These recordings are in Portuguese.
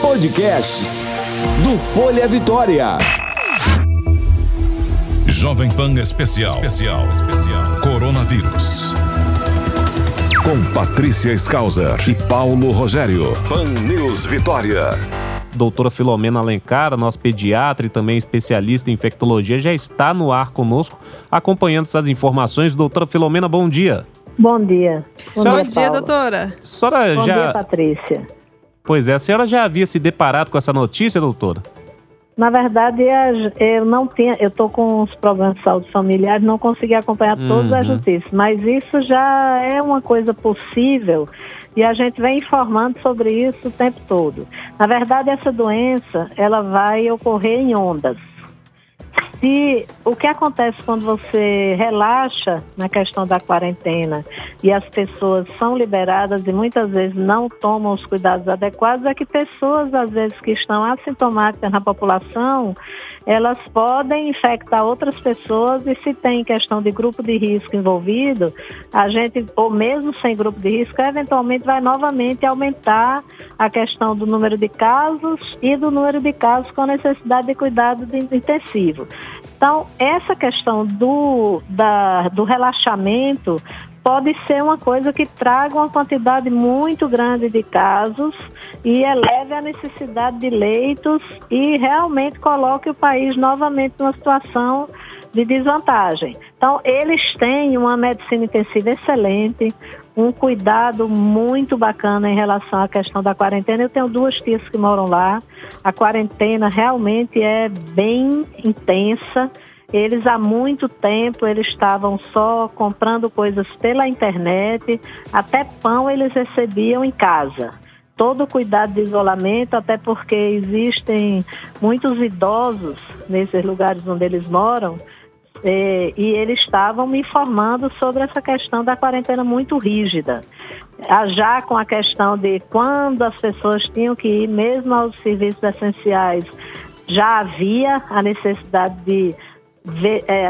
Podcasts do Folha Vitória. Jovem Pan Especial. Especial. Especial. Coronavírus. Com Patrícia Skauser e Paulo Rogério. Pan News Vitória. Doutora Filomena Alencar, nossa pediatra e também especialista em infectologia, já está no ar conosco, acompanhando essas informações. Doutora Filomena, bom dia. Bom dia. Bom, bom dia, dia doutora. A senhora bom já... dia, Patrícia. Pois é, a senhora já havia se deparado com essa notícia, doutora? Na verdade, eu não tinha, eu estou com os problemas de saúde familiares, não consegui acompanhar uhum. todas as notícias, mas isso já é uma coisa possível e a gente vem informando sobre isso o tempo todo. Na verdade, essa doença, ela vai ocorrer em ondas se o que acontece quando você relaxa na questão da quarentena e as pessoas são liberadas e muitas vezes não tomam os cuidados adequados, é que pessoas, às vezes, que estão assintomáticas na população, elas podem infectar outras pessoas e se tem questão de grupo de risco envolvido, a gente, ou mesmo sem grupo de risco, eventualmente vai novamente aumentar a questão do número de casos e do número de casos com necessidade de cuidado intensivo. Então, essa questão do, da, do relaxamento pode ser uma coisa que traga uma quantidade muito grande de casos e eleve a necessidade de leitos e realmente coloque o país novamente numa situação de desvantagem. Então, eles têm uma medicina intensiva excelente, um cuidado muito bacana em relação à questão da quarentena. Eu tenho duas tias que moram lá. A quarentena realmente é bem intensa. Eles há muito tempo eles estavam só comprando coisas pela internet, até pão eles recebiam em casa. Todo o cuidado de isolamento, até porque existem muitos idosos nesses lugares onde eles moram, é, e eles estavam me informando sobre essa questão da quarentena muito rígida. Ah, já com a questão de quando as pessoas tinham que ir, mesmo aos serviços essenciais, já havia a necessidade de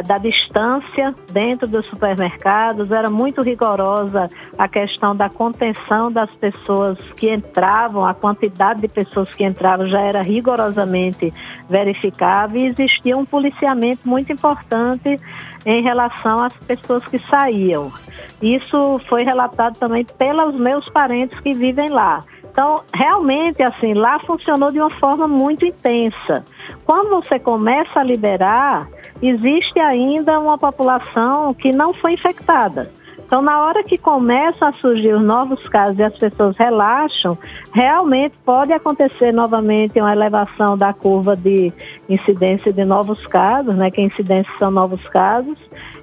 da distância dentro dos supermercados, era muito rigorosa a questão da contenção das pessoas que entravam, a quantidade de pessoas que entravam já era rigorosamente verificável e existia um policiamento muito importante em relação às pessoas que saíam. Isso foi relatado também pelos meus parentes que vivem lá. Então, realmente, assim, lá funcionou de uma forma muito intensa. Quando você começa a liberar, existe ainda uma população que não foi infectada. Então, na hora que começam a surgir os novos casos e as pessoas relaxam, realmente pode acontecer novamente uma elevação da curva de incidência de novos casos, né? Que incidências são novos casos,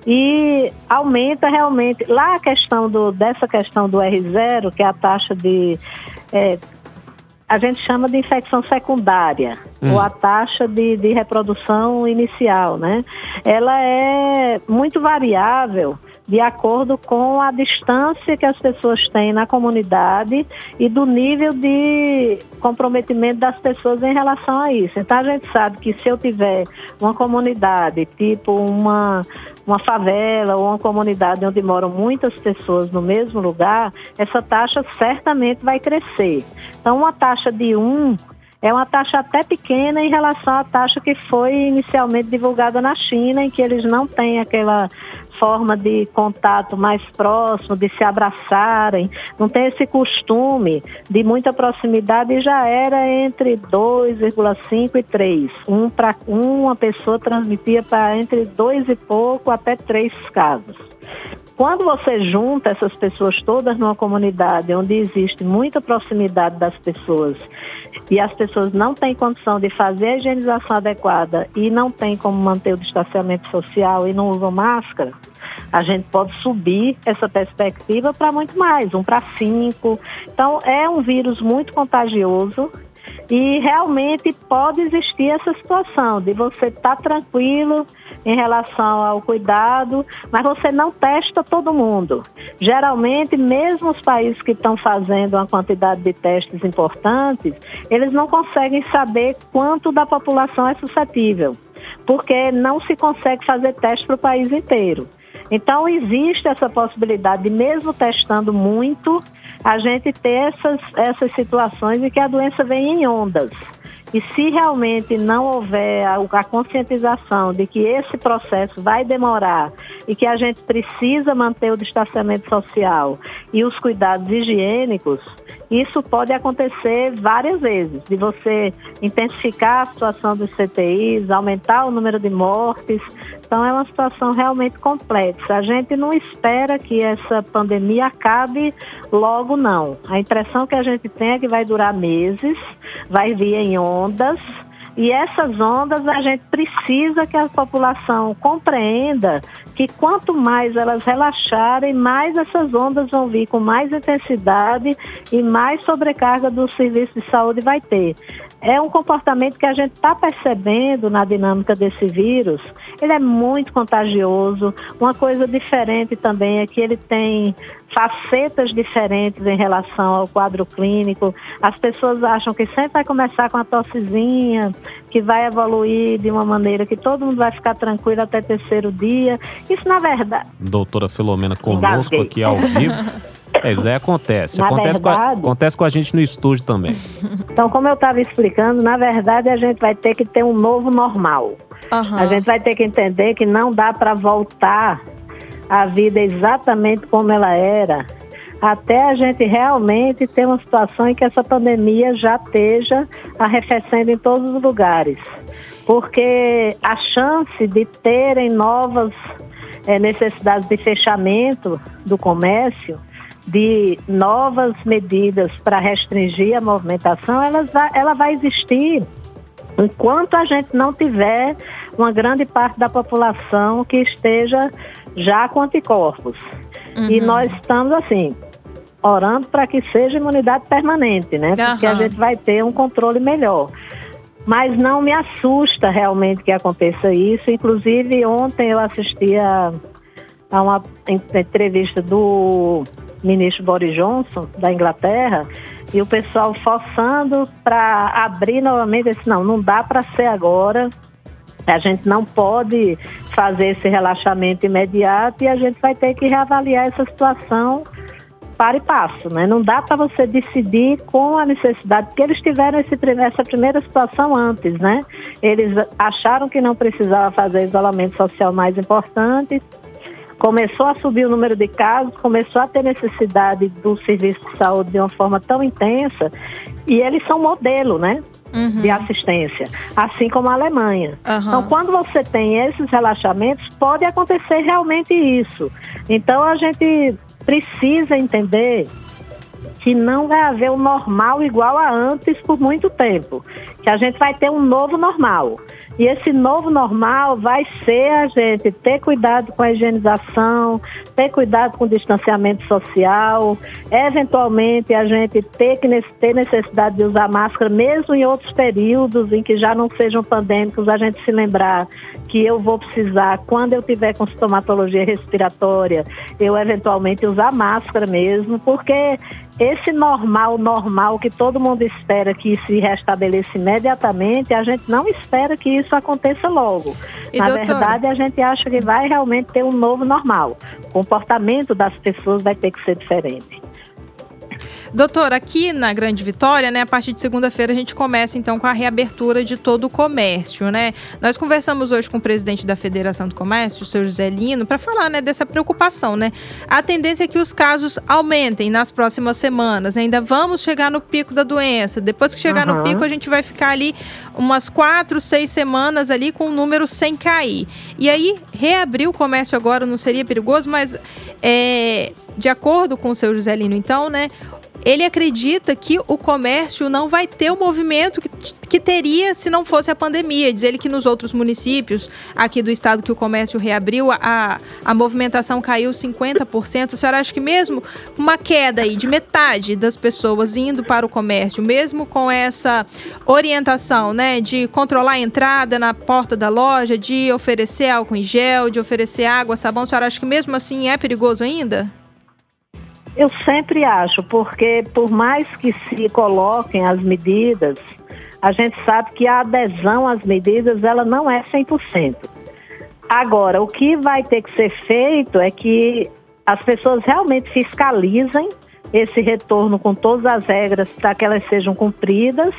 e aumenta realmente. Lá a questão do, dessa questão do R0, que é a taxa de é, a gente chama de infecção secundária, hum. ou a taxa de, de reprodução inicial, né? Ela é muito variável de acordo com a distância que as pessoas têm na comunidade e do nível de comprometimento das pessoas em relação a isso. Então a gente sabe que se eu tiver uma comunidade, tipo uma uma favela ou uma comunidade onde moram muitas pessoas no mesmo lugar, essa taxa certamente vai crescer. Então, uma taxa de 1 é uma taxa até pequena em relação à taxa que foi inicialmente divulgada na China, em que eles não têm aquela forma de contato mais próximo, de se abraçarem, não tem esse costume de muita proximidade e já era entre 2,5 e 3. Um para uma pessoa transmitia para entre dois e pouco até três casos. Quando você junta essas pessoas todas numa comunidade onde existe muita proximidade das pessoas e as pessoas não têm condição de fazer a higienização adequada e não têm como manter o distanciamento social e não usam máscara, a gente pode subir essa perspectiva para muito mais, um para cinco. Então, é um vírus muito contagioso e realmente pode existir essa situação de você estar tá tranquilo em relação ao cuidado, mas você não testa todo mundo. Geralmente, mesmo os países que estão fazendo uma quantidade de testes importantes, eles não conseguem saber quanto da população é suscetível, porque não se consegue fazer teste para o país inteiro. Então, existe essa possibilidade de, mesmo testando muito, a gente ter essas, essas situações de que a doença vem em ondas. E se realmente não houver a, a, conscientização de que esse processo vai demorar e que a gente precisa manter o distanciamento social e os cuidados higiênicos, isso pode acontecer várias vezes, de você intensificar a situação dos CTIs, aumentar o número de mortes. Então é uma situação realmente complexa. A gente não espera que essa pandemia acabe logo, não. A impressão que a gente tem é que vai durar meses, vai vir em ondas e essas ondas a gente precisa que a população compreenda que quanto mais elas relaxarem, mais essas ondas vão vir com mais intensidade e mais sobrecarga do serviço de saúde vai ter é um comportamento que a gente está percebendo na dinâmica desse vírus. Ele é muito contagioso. Uma coisa diferente também é que ele tem facetas diferentes em relação ao quadro clínico. As pessoas acham que sempre vai começar com a tossezinha, que vai evoluir de uma maneira que todo mundo vai ficar tranquilo até terceiro dia. Isso, na verdade. Doutora Filomena conosco aqui ao vivo. É, isso daí acontece. Na acontece, verdade, com a, acontece com a gente no estúdio também. Então, como eu estava explicando, na verdade a gente vai ter que ter um novo normal. Uhum. A gente vai ter que entender que não dá para voltar a vida exatamente como ela era, até a gente realmente ter uma situação em que essa pandemia já esteja arrefecendo em todos os lugares. Porque a chance de terem novas é, necessidades de fechamento do comércio de novas medidas para restringir a movimentação, ela vai, ela vai existir enquanto a gente não tiver uma grande parte da população que esteja já com anticorpos. Uhum. E nós estamos assim, orando para que seja imunidade permanente, né? Porque uhum. a gente vai ter um controle melhor. Mas não me assusta realmente que aconteça isso. Inclusive, ontem eu assisti a, a uma entrevista do ministro Boris Johnson, da Inglaterra, e o pessoal forçando para abrir novamente. Disse, não, não dá para ser agora. A gente não pode fazer esse relaxamento imediato e a gente vai ter que reavaliar essa situação para e passo, né? Não dá para você decidir com a necessidade, porque eles tiveram esse, essa primeira situação antes, né? Eles acharam que não precisava fazer isolamento social mais importante, começou a subir o número de casos, começou a ter necessidade do serviço de saúde de uma forma tão intensa, e eles são modelo, né? Uhum. De assistência, assim como a Alemanha. Uhum. Então, quando você tem esses relaxamentos, pode acontecer realmente isso. Então, a gente precisa entender que não vai haver o normal igual a antes por muito tempo, que a gente vai ter um novo normal. E esse novo normal vai ser a gente ter cuidado com a higienização, ter cuidado com o distanciamento social, eventualmente a gente ter que ter necessidade de usar máscara, mesmo em outros períodos em que já não sejam pandêmicos, a gente se lembrar que eu vou precisar, quando eu tiver com sintomatologia respiratória, eu eventualmente usar máscara mesmo, porque esse normal, normal que todo mundo espera que se restabeleça imediatamente, a gente não espera que isso aconteça logo. E Na doutora? verdade, a gente acha que vai realmente ter um novo normal. O comportamento das pessoas vai ter que ser diferente. Doutor, aqui na Grande Vitória, né, a partir de segunda-feira a gente começa então com a reabertura de todo o comércio, né? Nós conversamos hoje com o presidente da Federação do Comércio, o seu José Lino, para falar, né, dessa preocupação, né? A tendência é que os casos aumentem nas próximas semanas, né? Ainda vamos chegar no pico da doença. Depois que chegar uhum. no pico, a gente vai ficar ali umas quatro, seis semanas ali com o número sem cair. E aí, reabrir o comércio agora não seria perigoso, mas é, de acordo com o seu José Lino, então, né? Ele acredita que o comércio não vai ter o movimento que, que teria se não fosse a pandemia. Diz ele que nos outros municípios aqui do estado que o comércio reabriu, a, a movimentação caiu 50%. A senhora acha que mesmo uma queda aí de metade das pessoas indo para o comércio, mesmo com essa orientação né, de controlar a entrada na porta da loja, de oferecer álcool em gel, de oferecer água, sabão, a senhora acha que mesmo assim é perigoso ainda? Eu sempre acho, porque por mais que se coloquem as medidas, a gente sabe que a adesão às medidas ela não é 100%. Agora, o que vai ter que ser feito é que as pessoas realmente fiscalizem esse retorno com todas as regras para que elas sejam cumpridas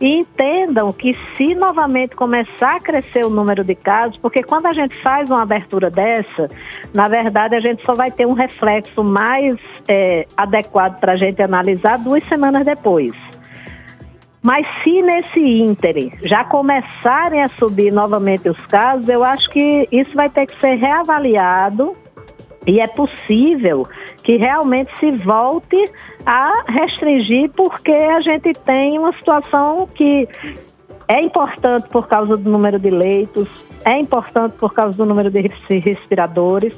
e entendam que se novamente começar a crescer o número de casos, porque quando a gente faz uma abertura dessa, na verdade a gente só vai ter um reflexo mais é, adequado para a gente analisar duas semanas depois. Mas se nesse ínterim já começarem a subir novamente os casos, eu acho que isso vai ter que ser reavaliado e é possível que realmente se volte a restringir, porque a gente tem uma situação que é importante por causa do número de leitos, é importante por causa do número de respiradores,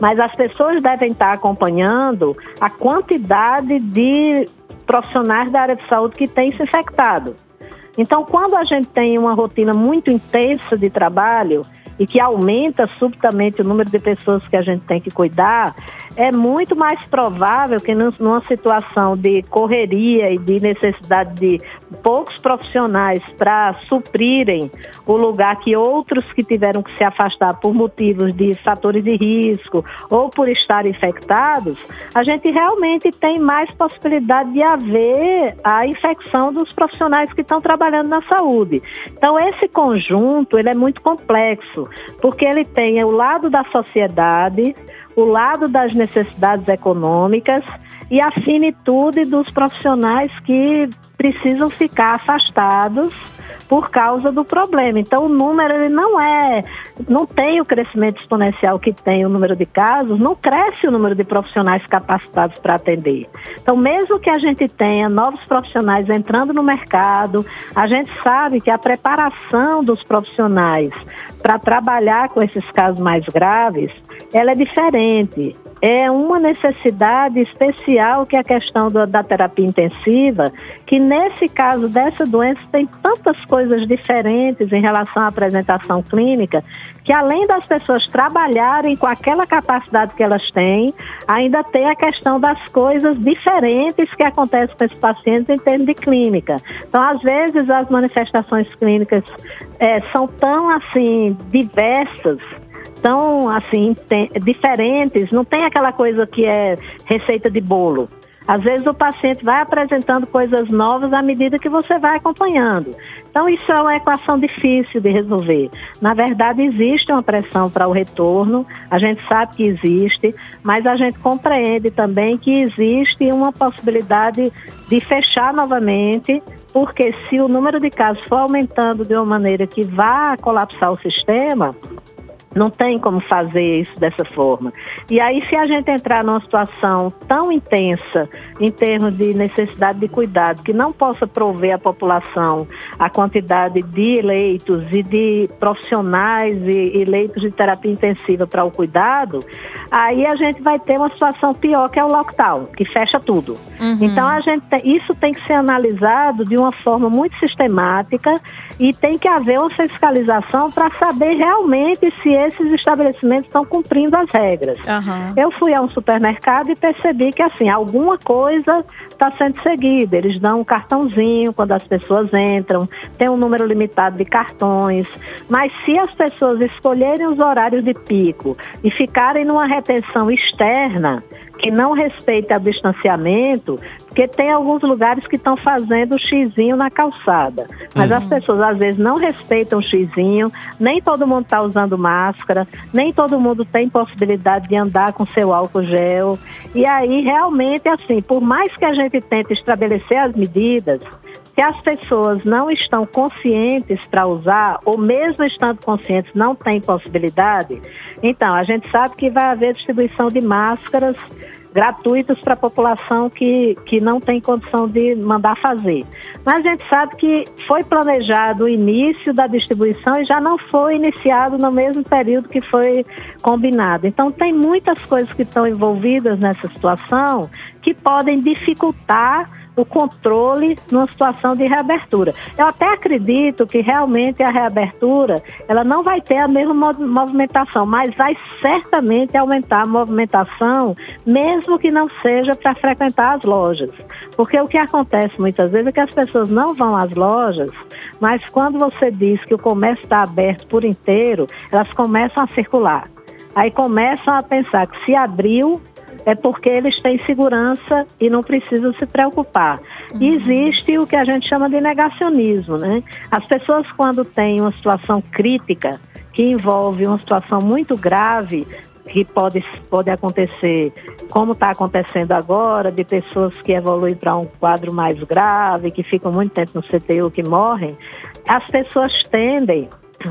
mas as pessoas devem estar acompanhando a quantidade de profissionais da área de saúde que têm se infectado. Então, quando a gente tem uma rotina muito intensa de trabalho, e que aumenta subitamente o número de pessoas que a gente tem que cuidar, é muito mais provável que numa situação de correria e de necessidade de poucos profissionais para suprirem o lugar que outros que tiveram que se afastar por motivos de fatores de risco ou por estar infectados, a gente realmente tem mais possibilidade de haver a infecção dos profissionais que estão trabalhando na saúde. Então esse conjunto ele é muito complexo, porque ele tem o lado da sociedade, o lado das necessidades econômicas e a finitude dos profissionais que precisam ficar afastados por causa do problema. Então o número ele não é, não tem o crescimento exponencial que tem o número de casos, não cresce o número de profissionais capacitados para atender. Então mesmo que a gente tenha novos profissionais entrando no mercado, a gente sabe que a preparação dos profissionais para trabalhar com esses casos mais graves, ela é diferente é uma necessidade especial que é a questão do, da terapia intensiva, que nesse caso dessa doença tem tantas coisas diferentes em relação à apresentação clínica, que além das pessoas trabalharem com aquela capacidade que elas têm, ainda tem a questão das coisas diferentes que acontecem com esses pacientes em termos de clínica. Então, às vezes, as manifestações clínicas é, são tão assim diversas tão assim diferentes, não tem aquela coisa que é receita de bolo. Às vezes o paciente vai apresentando coisas novas à medida que você vai acompanhando. Então isso é uma equação difícil de resolver. Na verdade existe uma pressão para o retorno, a gente sabe que existe, mas a gente compreende também que existe uma possibilidade de fechar novamente porque se o número de casos for aumentando de uma maneira que vá colapsar o sistema, não tem como fazer isso dessa forma. E aí, se a gente entrar numa situação tão intensa em termos de necessidade de cuidado, que não possa prover à população a quantidade de leitos e de profissionais e, e leitos de terapia intensiva para o cuidado, aí a gente vai ter uma situação pior que é o lockdown, que fecha tudo. Uhum. Então, a gente isso tem que ser analisado de uma forma muito sistemática e tem que haver uma fiscalização para saber realmente se esses estabelecimentos estão cumprindo as regras. Uhum. Eu fui a um supermercado e percebi que assim alguma coisa está sendo seguida. Eles dão um cartãozinho quando as pessoas entram, tem um número limitado de cartões. Mas se as pessoas escolherem os horários de pico e ficarem numa retenção externa, que não respeita o distanciamento, porque tem alguns lugares que estão fazendo xizinho na calçada. Mas uhum. as pessoas às vezes não respeitam o xizinho, nem todo mundo está usando máscara, nem todo mundo tem possibilidade de andar com seu álcool gel. E aí, realmente, assim, por mais que a gente tente estabelecer as medidas, se as pessoas não estão conscientes para usar, ou mesmo estando conscientes não têm possibilidade, então a gente sabe que vai haver distribuição de máscaras gratuitas para a população que, que não tem condição de mandar fazer. Mas a gente sabe que foi planejado o início da distribuição e já não foi iniciado no mesmo período que foi combinado. Então, tem muitas coisas que estão envolvidas nessa situação que podem dificultar o controle numa situação de reabertura. Eu até acredito que realmente a reabertura ela não vai ter a mesma movimentação, mas vai certamente aumentar a movimentação, mesmo que não seja para frequentar as lojas. Porque o que acontece muitas vezes é que as pessoas não vão às lojas, mas quando você diz que o comércio está aberto por inteiro, elas começam a circular. Aí começam a pensar que se abriu, é porque eles têm segurança e não precisam se preocupar. Uhum. Existe o que a gente chama de negacionismo, né? As pessoas quando têm uma situação crítica, que envolve uma situação muito grave, que pode, pode acontecer, como está acontecendo agora, de pessoas que evoluem para um quadro mais grave, que ficam muito tempo no CTU, que morrem, as pessoas tendem,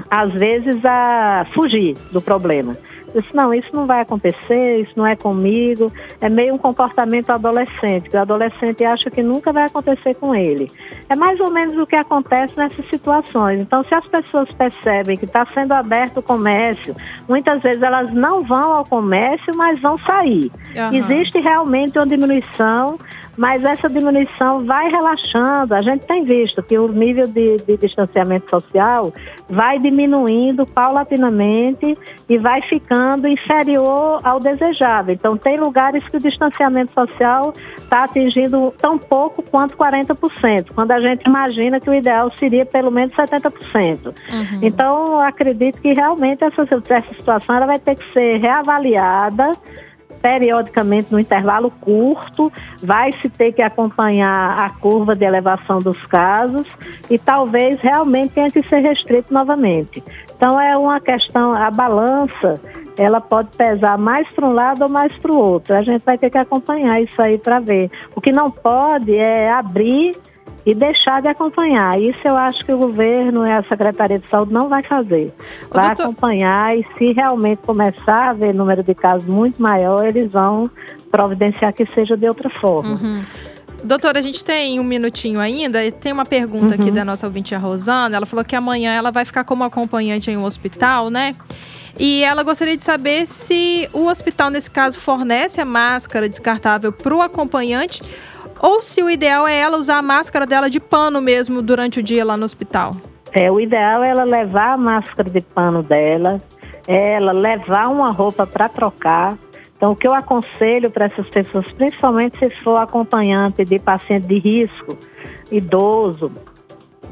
às vezes, a fugir do problema. Eu disse, não, isso não vai acontecer, isso não é comigo. É meio um comportamento adolescente, que o adolescente acha que nunca vai acontecer com ele. É mais ou menos o que acontece nessas situações. Então, se as pessoas percebem que está sendo aberto o comércio, muitas vezes elas não vão ao comércio, mas vão sair. Uhum. Existe realmente uma diminuição mas essa diminuição vai relaxando. A gente tem visto que o nível de, de distanciamento social vai diminuindo paulatinamente e vai ficando inferior ao desejável. Então, tem lugares que o distanciamento social está atingindo tão pouco quanto 40%, quando a gente imagina que o ideal seria pelo menos 70%. Uhum. Então, acredito que realmente essa, essa situação ela vai ter que ser reavaliada periodicamente no intervalo curto, vai se ter que acompanhar a curva de elevação dos casos e talvez realmente tenha que ser restrito novamente. Então é uma questão, a balança, ela pode pesar mais para um lado ou mais para o outro. A gente vai ter que acompanhar isso aí para ver. O que não pode é abrir e deixar de acompanhar. Isso eu acho que o governo e a Secretaria de Saúde não vai fazer. Vai doutor... acompanhar e se realmente começar a haver número de casos muito maior, eles vão providenciar que seja de outra forma. Uhum. Doutora, a gente tem um minutinho ainda. Tem uma pergunta uhum. aqui da nossa ouvinte, a Rosana. Ela falou que amanhã ela vai ficar como acompanhante em um hospital, né? E ela gostaria de saber se o hospital, nesse caso, fornece a máscara descartável para o acompanhante ou se o ideal é ela usar a máscara dela de pano mesmo durante o dia lá no hospital? É, o ideal é ela levar a máscara de pano dela, é ela levar uma roupa para trocar. Então, o que eu aconselho para essas pessoas, principalmente se for acompanhante de paciente de risco, idoso,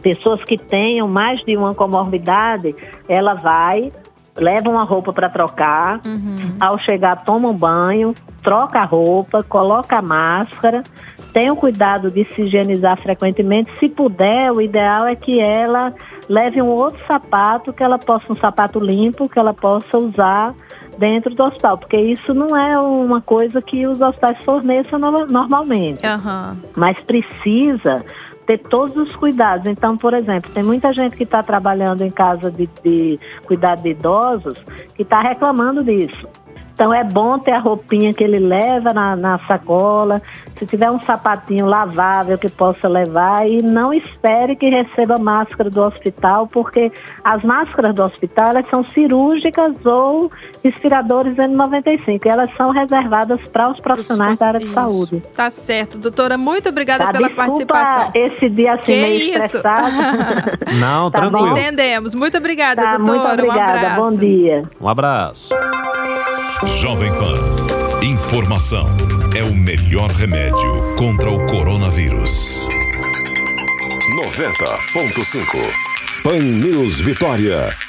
pessoas que tenham mais de uma comorbidade, ela vai, leva uma roupa para trocar, uhum. ao chegar toma um banho, troca a roupa, coloca a máscara tenha o cuidado de se higienizar frequentemente. Se puder, o ideal é que ela leve um outro sapato, que ela possa, um sapato limpo, que ela possa usar dentro do hospital, porque isso não é uma coisa que os hospitais forneçam no, normalmente. Uhum. Mas precisa ter todos os cuidados. Então, por exemplo, tem muita gente que está trabalhando em casa de, de cuidado de idosos que está reclamando disso. Então é bom ter a roupinha que ele leva na, na sacola, se tiver um sapatinho lavável que possa levar e não espere que receba máscara do hospital, porque as máscaras do hospital elas são cirúrgicas ou respiradores N95, e elas são reservadas para os profissionais da área de saúde. Tá certo, doutora, muito obrigada tá, pela participação. esse dia assim que meio isso? estressado. não, tá tranquilo. Entendemos. Muito obrigada, tá, doutora. Muito obrigada. Um abraço. Bom dia. Um abraço. Jovem Pan. Informação é o melhor remédio contra o coronavírus. 90.5 Pan News Vitória.